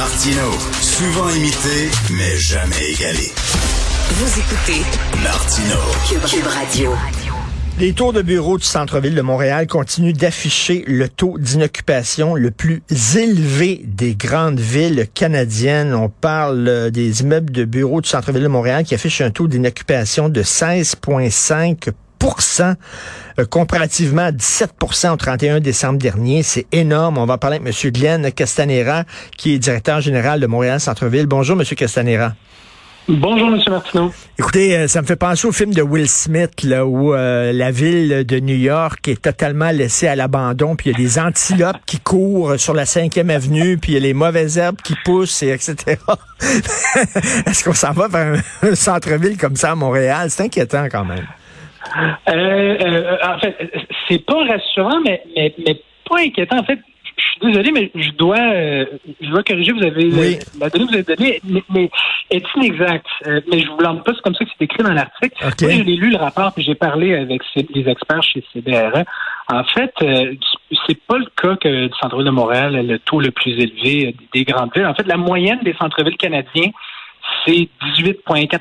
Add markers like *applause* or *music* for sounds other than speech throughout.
Martino, souvent imité, mais jamais égalé. Vous écoutez Martino. Cube, Radio. Les tours de bureau du centre-ville de Montréal continuent d'afficher le taux d'inoccupation le plus élevé des grandes villes canadiennes. On parle euh, des immeubles de bureaux du centre-ville de Montréal qui affichent un taux d'inoccupation de 16,5 euh, comparativement à 17% au 31 décembre dernier. C'est énorme. On va parler avec M. Glenn Castanera, qui est directeur général de Montréal Centre-Ville. Bonjour, M. Castanera. Bonjour, M. Martineau. Écoutez, euh, ça me fait penser au film de Will Smith, là, où euh, la ville de New York est totalement laissée à l'abandon, puis il y a des antilopes qui courent sur la 5e avenue, puis il y a les mauvaises herbes qui poussent, et etc. *laughs* Est-ce qu'on s'en va vers un centre-ville comme ça à Montréal? C'est inquiétant quand même. Euh, euh, en fait, c'est pas rassurant, mais, mais, mais pas inquiétant. En fait, je suis désolé, mais je dois, euh, je dois corriger. Vous avez Oui. la donnée que vous avez donnée, mais, mais est inexacte. Euh, mais je vous blâme pas, c'est comme ça que c'est écrit dans l'article. OK. Moi, je l'ai lu le rapport, puis j'ai parlé avec les experts chez CBRE. En fait, euh, c'est pas le cas que du centre-ville de Montréal le taux le plus élevé euh, des grandes villes. En fait, la moyenne des centres-villes canadiens, c'est 18,4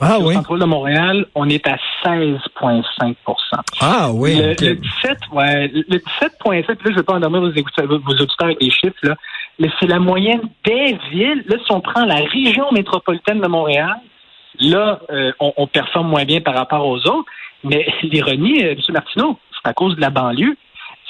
Ah Au oui. centre-ville de Montréal, on est à 16,5% Ah oui. le, ok. le 17, ouais, le 17.7, là, je ne vais pas endormir vos, vos auditeurs avec des chiffres, là, mais c'est la moyenne des villes. Là, si on prend la région métropolitaine de Montréal, là, euh, on, on performe moins bien par rapport aux autres. Mais l'ironie, euh, M. Martineau, c'est à cause de la banlieue.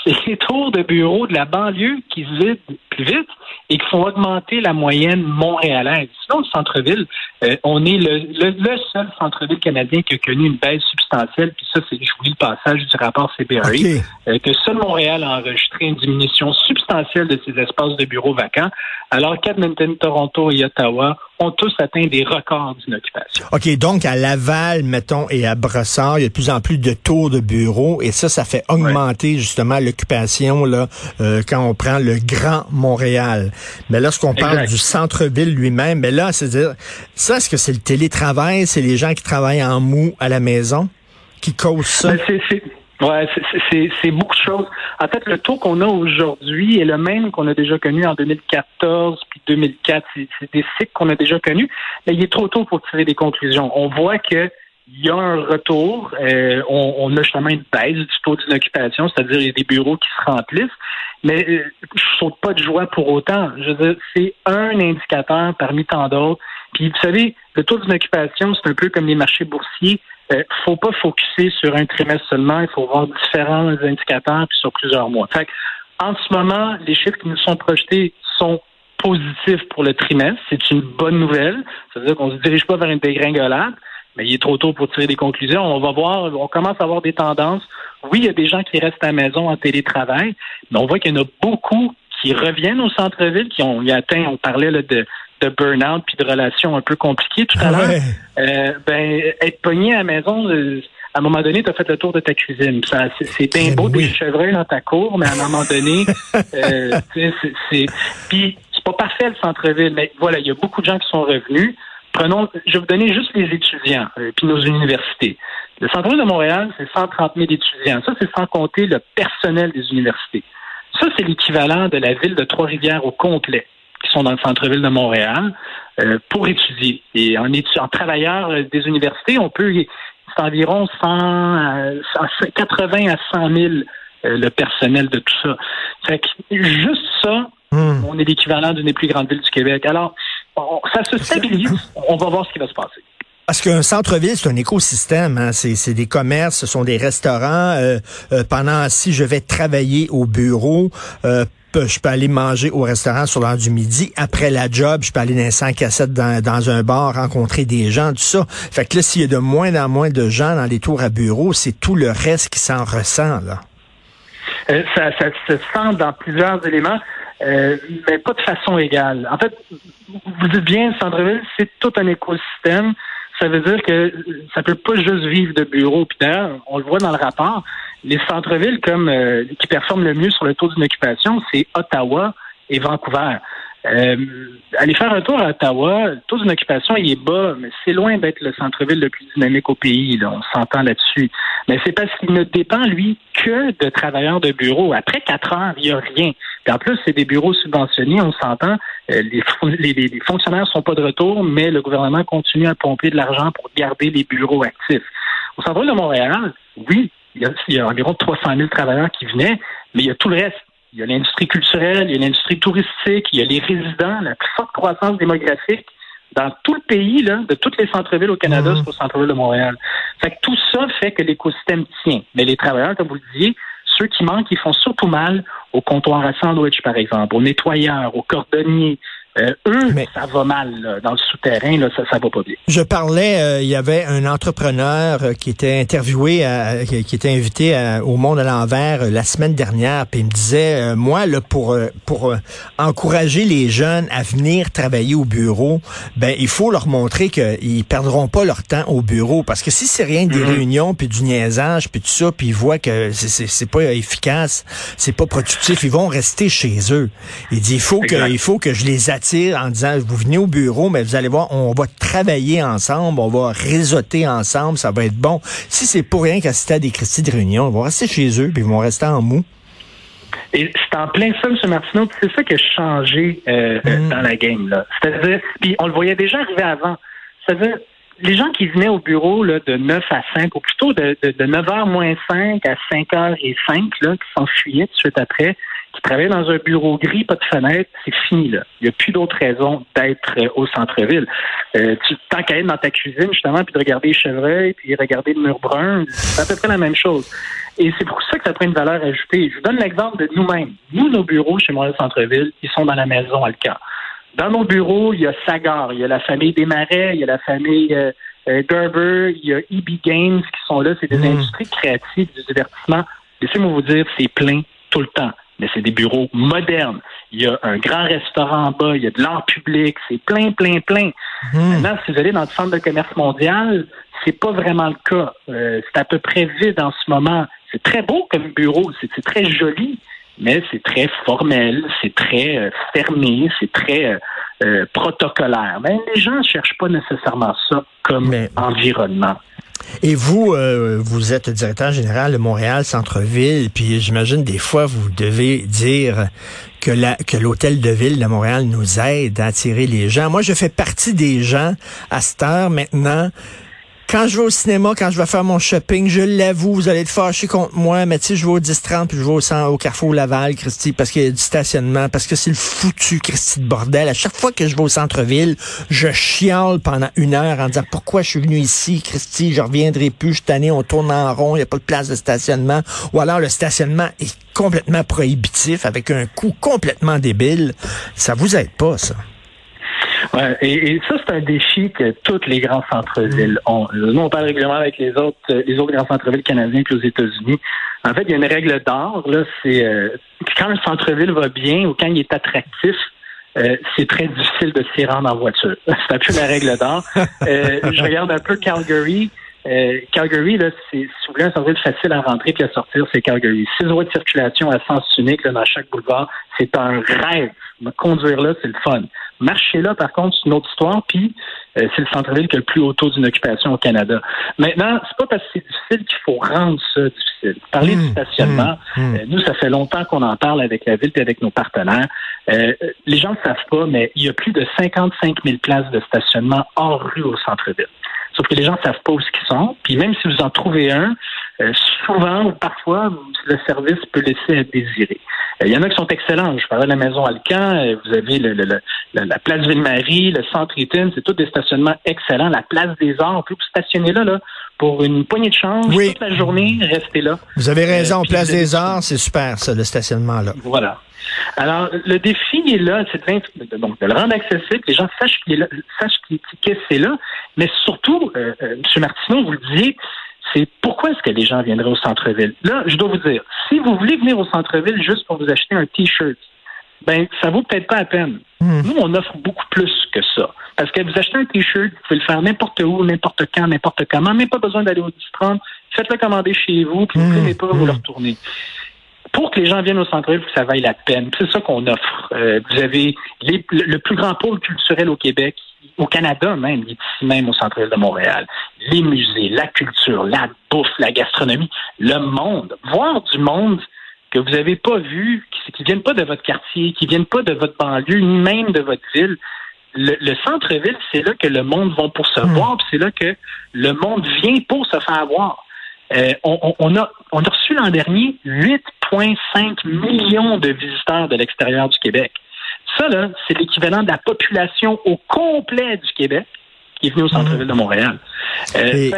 C'est les tours de bureaux de la banlieue qui se vident plus vite et qui font augmenter la moyenne montréalaise. Sinon, le centre-ville, euh, on est le, le, le seul centre-ville canadien qui a connu une baisse substantielle. Puis ça, c'est, je vous lis le passage du rapport CBRE, OK. euh, que seul Montréal a enregistré une diminution substantielle de ses espaces de bureaux vacants, alors qu'Edmonton, Toronto et Ottawa ont tous atteint des records d'inoccupation. OK, donc à Laval, mettons, et à Brossard, il y a de plus en plus de tours de bureaux et ça, ça fait augmenter justement l'occupation là euh, quand on prend le Grand Montréal. Mais lorsqu'on parle du centre-ville lui-même, mais là, c'est-à-dire, ça, est-ce que c'est le télétravail, c'est les gens qui travaillent en mou à la maison qui causent ça? Ben, c'est, c'est- ouais, c'est beaucoup de choses. En fait, le taux qu'on a aujourd'hui est le même qu'on a déjà connu en 2014 puis 2004. C'est, des cycles qu'on a déjà connus, mais il est trop tôt pour tirer des conclusions. On voit que il y a un retour. euh, on, a justement une baisse du taux d'inoccupation, c'est-à-dire il y a des bureaux qui se remplissent. Mais euh, je saute pas de joie pour autant. Je c'est un indicateur parmi tant d'autres. Puis vous savez, le taux d'inoccupation, c'est un peu comme les marchés boursiers. Euh, faut pas focuser sur un trimestre seulement. Il faut voir différents indicateurs puis sur plusieurs mois. Fait en ce moment, les chiffres qui nous sont projetés sont positifs pour le trimestre. C'est une bonne nouvelle. Ça veut dire qu'on se dirige pas vers une dégringolade, mais il est trop tôt pour tirer des conclusions. On va voir, on commence à avoir des tendances. Oui, il y a des gens qui restent à la maison en télétravail, mais on voit qu'il y en a beaucoup qui reviennent au centre-ville, qui ont y atteint, on parlait là, de, de burn-out puis de relations un peu compliquées tout à l'heure. Ouais. Euh, ben, être pogné à la maison, euh, à un moment donné, tu as fait le tour de ta cuisine. Ça, c'est, bien Eh beau oui. des chevreuils dans ta cour, mais à un moment donné, *laughs* euh, c'est, puis c'est pas parfait le centre-ville, mais voilà, il y a beaucoup de gens qui sont revenus. Prenons, je vais vous donner juste les étudiants, euh, puis nos universités. Le centre-ville de Montréal, c'est 130 000 étudiants. Ça, c'est sans compter le personnel des universités. Ça, c'est l'équivalent de la ville de Trois-Rivières au complet, sont dans le centre-ville de Montréal, euh, pour étudier. Et en, étu- en travailleurs euh, des universités, on peut, c'est environ 100, euh, 100, 80 à 100 000 euh, le personnel de tout ça. Fait que juste ça, Hmm. on est l'équivalent d'une des plus grandes villes du Québec. Alors, on- ça se stabilise. On va voir ce qui va se passer. Parce qu'un centre-ville, c'est un écosystème. Hein? C'est, des commerces, ce sont des restaurants. Euh, euh, pendant, si je vais travailler au bureau, euh, je peux aller manger au restaurant sur l'heure du midi. Après la job, je peux aller dans un 5 à 7 dans, dans un bar, rencontrer des gens, tout ça. Fait que là, s'il y a de moins en moins de gens dans les tours à bureau, c'est tout le reste qui s'en ressent. Euh, ça, se sent dans plusieurs éléments, euh, mais pas de façon égale. En fait, vous dites bien, le centre-ville, c'est tout un écosystème. Ça veut dire que ça peut pas juste vivre de bureaux. Puis on le voit dans le rapport, les centres-villes comme euh, qui performent le mieux sur le taux d'inoccupation, c'est Ottawa et Vancouver. Euh, aller faire un tour à Ottawa, le taux d'inoccupation, il est bas, mais c'est loin d'être le centre-ville le plus dynamique au pays. Là, on s'entend là-dessus. Mais c'est parce qu'il ne dépend, lui, que de travailleurs de bureau. Après quatre heures, il n'y a rien. Puis en plus, c'est des bureaux subventionnés, on s'entend. les, les, les, fonctionnaires sont pas de retour, mais le gouvernement continue à pomper de l'argent pour garder les bureaux actifs. Au centre de Montréal, oui, il y, a, il y a environ 300 000 travailleurs qui venaient, mais il y a tout le reste. Il y a l'industrie culturelle, il y a l'industrie touristique, il y a les résidents, la plus forte croissance démographique dans tout le pays, là, de tous les centres-villes au Canada, mmh. c'est au centre-ville de Montréal. Fait que tout ça fait que l'écosystème tient. Mais les travailleurs, comme vous le disiez, ceux qui manquent, ils font surtout mal au comptoir à sandwich, par exemple, aux nettoyeurs, aux cordonniers, euh, eux, Mais, ça va mal là, dans le souterrain, là, ça, ça va pas bien. Je parlais, euh, il y avait un entrepreneur euh, qui était interviewé, à, qui, qui, était invité à, au Monde à l'envers euh, la semaine dernière, puis il me disait, moi, là, pour pour encourager les jeunes à venir travailler au bureau, ben il faut leur montrer qu'ils perdront pas leur temps au bureau, parce que si c'est rien que des mm -hmm. réunions puis du niaisage puis tout ça, puis ils voient que c'est pas efficace, c'est pas productif, ils vont rester chez eux. Il dit, il faut exact. que il faut que je les attire en disant, vous venez au bureau, mais vous allez voir, on va travailler ensemble, on va réseauter ensemble, ça va être bon. Si c'est pour rien qu'assister à des Christie de réunion, ils vont rester chez eux, puis ils vont rester en mou. Et c'est en plein ça, M. Martineau, c'est ça qui a changé euh, mmh. dans la game. là. C'est-à-dire, puis on le voyait déjà arriver avant. C'est-à-dire, les gens qui venaient au bureau là, de 9 à 5, ou plutôt de, de, de 9h moins 5 à 5h et 5, là, qui s'enfuyaient tout de suite après, qui travaillait dans un bureau gris, pas de fenêtre, c'est fini là. Il n'y a plus d'autres raisons d'être euh, au centre-ville. Euh, tu tant qu'à être dans ta cuisine justement, puis de regarder les chevreuils, puis regarder le mur brun, c'est à peu près la même chose. Et c'est pour ça que ça prend une valeur ajoutée. Je vous donne l'exemple de nous-mêmes. Nous, nos bureaux chez Montréal Centre-Ville, ils sont dans la maison Alca. Dans nos bureaux, il y a Sagar, il y a la famille Desmarais, il y a la famille euh, euh, Gerber, il y a EB Games qui sont là. C'est des mmh. industries créatives, du divertissement. Laissez-moi vous dire, c'est plein tout le temps mais c'est des bureaux modernes. Il y a un grand restaurant en bas, il y a de l'art public, c'est plein, plein, plein. Mmh. Maintenant, si vous allez dans le centre de commerce mondial, c'est pas vraiment le cas. Euh, c'est à peu près vide en ce moment. C'est très beau comme bureau, c'est très joli, mais c'est très formel, c'est très euh, fermé, c'est très euh, euh protocolaire. Mais les gens ne cherchent pas nécessairement ça comme mais... environnement. Et vous, euh, vous êtes directeur général de Montréal Centre-Ville, puis j'imagine des fois vous devez dire que la, que l'hôtel de ville de Montréal nous aide à attirer les gens. Moi, je fais partie des gens à cette heure maintenant quand je vais au cinéma, quand je vais faire mon shopping, je l'avoue, vous allez être fâchés contre moi, mais tu sais, je vais au 10-30 puis je vais au, au Carrefour Laval, Christy, parce qu'il y a du stationnement, parce que c'est le foutu Christy de bordel. À chaque fois que je vais au centre-ville, je chiale pendant une heure en disant pourquoi je suis venu ici, Christy, je reviendrai plus, je suis on tourne en rond, il n'y a pas de place de stationnement. Ou alors le stationnement est complètement prohibitif avec un coût complètement débile. Ça vous aide pas, ça? Ouais, et, et, ça, c'est un défi que tous les grands centres-villes ont. Nous, on parle régulièrement avec les autres, les autres grands centres-villes canadiens puis aux États-Unis. En fait, il y a une règle d'or, là, c'est euh, quand un centre-ville va bien ou quand il est attractif, euh, c'est très difficile de s'y rendre en voiture. *laughs* c'est un peu la règle d'or. Euh, je regarde un peu Calgary. Euh, Calgary, là, c'est, si vous voulez un centre-ville facile à rentrer puis à sortir, c'est Calgary. Six voies de circulation à sens unique là, dans chaque boulevard, c'est un rêve. Conduire là, c'est le fun. Marcher là, par contre, c'est une autre histoire, puis euh, c'est le centre-ville qui a le plus haut taux d'inoccupation au Canada. Maintenant, c'est pas parce que c'est difficile qu'il faut rendre ça difficile. Parler mmh, du stationnement, mmh, mmh. Euh, nous, ça fait longtemps qu'on en parle avec la ville et avec nos partenaires. Euh, les gens ne savent pas, mais il y a plus de 55 000 places de stationnement hors rue au centre-ville. Sauf que les gens ne savent pas où ils sont. Puis même si vous en trouvez un, souvent ou parfois, le service peut laisser à désirer. Il y en a qui sont excellents. Je parlais de la maison Alcan, vous avez le, le, le, la place Ville-Marie, le centre Eaton, c'est tous des stationnements excellents. La place des Arts, on peut stationner là, là pour une poignée de change oui. toute la journée, rester là. Vous avez raison, euh, place des Arts, c'est super ça, le stationnement là. Voilà. Alors, le défi est là, c'est de, donc, de le rendre accessible, les gens sachent qu'il est là, sachent qu'il c'est là, mais surtout, euh, euh, M. Martineau, vous le disiez, c'est pourquoi est-ce que les gens viendraient au centre-ville? Là, je dois vous dire, si vous voulez venir au centre-ville juste pour vous acheter un T-shirt, ben, ça vaut peut-être pas la peine. Mmh. Nous, on offre beaucoup plus que ça. Parce que vous achetez un T-shirt, vous pouvez le faire n'importe où, n'importe quand, n'importe comment, même pas besoin d'aller au 10-30. Faites-le commander chez vous, puis vous ne mmh. pas, vous le retournez pour que les gens viennent au centre-ville, que ça vaille la peine. C'est ça qu'on offre. Euh, vous avez les, le plus grand pôle culturel au Québec, au Canada même, ici même au centre-ville de Montréal. Les musées, la culture, la bouffe, la gastronomie, le monde. Voir du monde que vous n'avez pas vues, qui ne viennent pas de votre quartier, qui ne viennent pas de votre banlieue, ni même de votre ville, le, centre-ville, c'est là que le monde va pour se hmm. voir, puis c'est là que le monde vient pour se faire voir. Euh, on, a, on a reçu l'an dernier 8,5 millions de visiteurs de l'extérieur du Québec. Ça, là, c'est l'équivalent de la population au complet du Québec qui est venu au centre-ville de Montréal. Euh,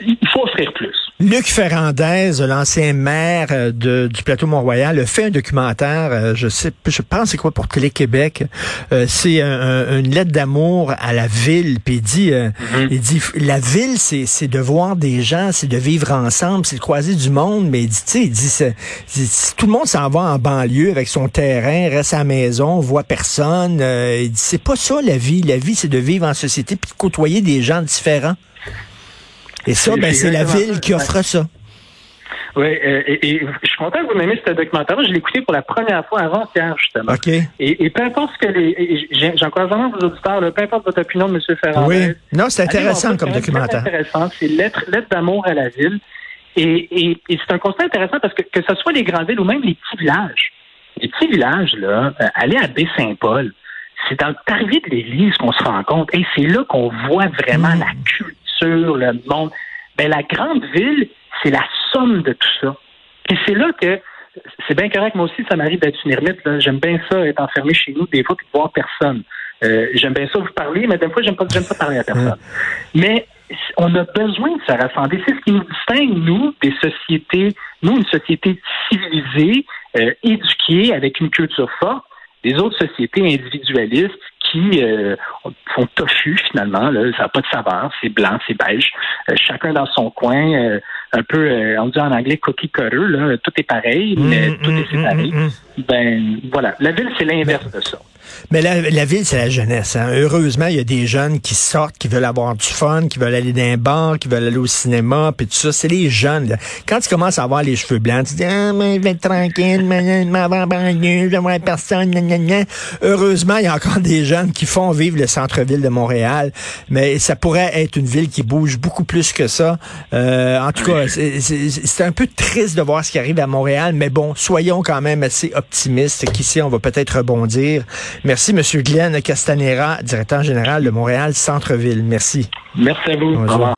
il faut offrir plus. Luc Ferrandez, l'ancien maire euh, de, du plateau Mont-Royal, a fait un documentaire, euh, je sais, je pense c'est quoi pour Télé-Québec. Euh, c'est une lettre d'amour à la ville. Puis il dit, mm-hmm. il dit, la ville, c'est, c'est de voir des gens, c'est de vivre ensemble, c'est de croiser du monde. Mais il dit, tu sais, il dit, tout le monde s'en va en banlieue avec son terrain, reste à la maison, voit personne. il dit, c'est pas ça la vie. La vie, c'est de vivre en société puis de côtoyer des gens différents. Et ça, ben, c'est la ville qui offre ça. Oui, euh, et, je suis content que vous m'ayez ce documentaire. Je l'ai écouté pour la première fois avant-hier, justement. OK. Et, peu importe ce que les. J'encourage vraiment vos auditeurs, peu importe votre opinion de M. Ferrand. Oui. Non, c'est intéressant comme documentaire. C'est intéressant. C'est lettre, lettre d'amour à la ville. Et, c'est un constat intéressant parce que que ce soit les grandes villes ou même les petits villages. Les petits villages, là, euh, aller à Baie-Saint-Paul, c'est dans le de l'église qu'on se rend compte. Et c'est là qu'on voit vraiment mm. la culture le monde. Ben, la grande ville, c'est la somme de tout ça. Et c'est là que c'est bien correct. Moi aussi, ça m'arrive d'être une ermite. J'aime bien ça, être enfermé chez nous, des fois, puis voir personne. Euh, j'aime bien ça vous parler, mais des fois, j'aime pas, j'aime pas parler à personne. Mais on a besoin de se rassembler. C'est ce qui nous distingue, nous, des sociétés, nous, une société civilisée, euh, éduquée, avec une culture forte, des autres sociétés individualistes qui euh, font tofu finalement. Là, ça n'a pas de saveur, c'est blanc, c'est beige. Euh, chacun dans son coin, euh, un peu, on dit en anglais cookie cutter. Là, tout est pareil, mais mm, tout est mm, séparé. Mm, ben voilà, la ville c'est l'inverse de ça. Mais la, la ville, c'est la jeunesse. Hein. Heureusement, il y a des jeunes qui sortent, qui veulent avoir du fun, qui veulent aller dans un bar, qui veulent aller au cinéma, puis tout ça. C'est les jeunes. Là. Quand tu commences à avoir les cheveux blancs, tu dis ah mais je vais être tranquille, mais je vais je vais personne. Heureusement, il y a encore des jeunes qui font vivre le centre-ville de Montréal, mais ça pourrait être une ville qui bouge beaucoup plus que ça. Euh, en tout cas, c'est un peu triste de voir ce qui arrive à Montréal, mais bon, soyons quand même assez optimistes qu'ici on va peut-être rebondir. Merci, M. Glenn Castanera, directeur général de Montréal Centre-Ville. Merci. Merci à vous. Au revoir.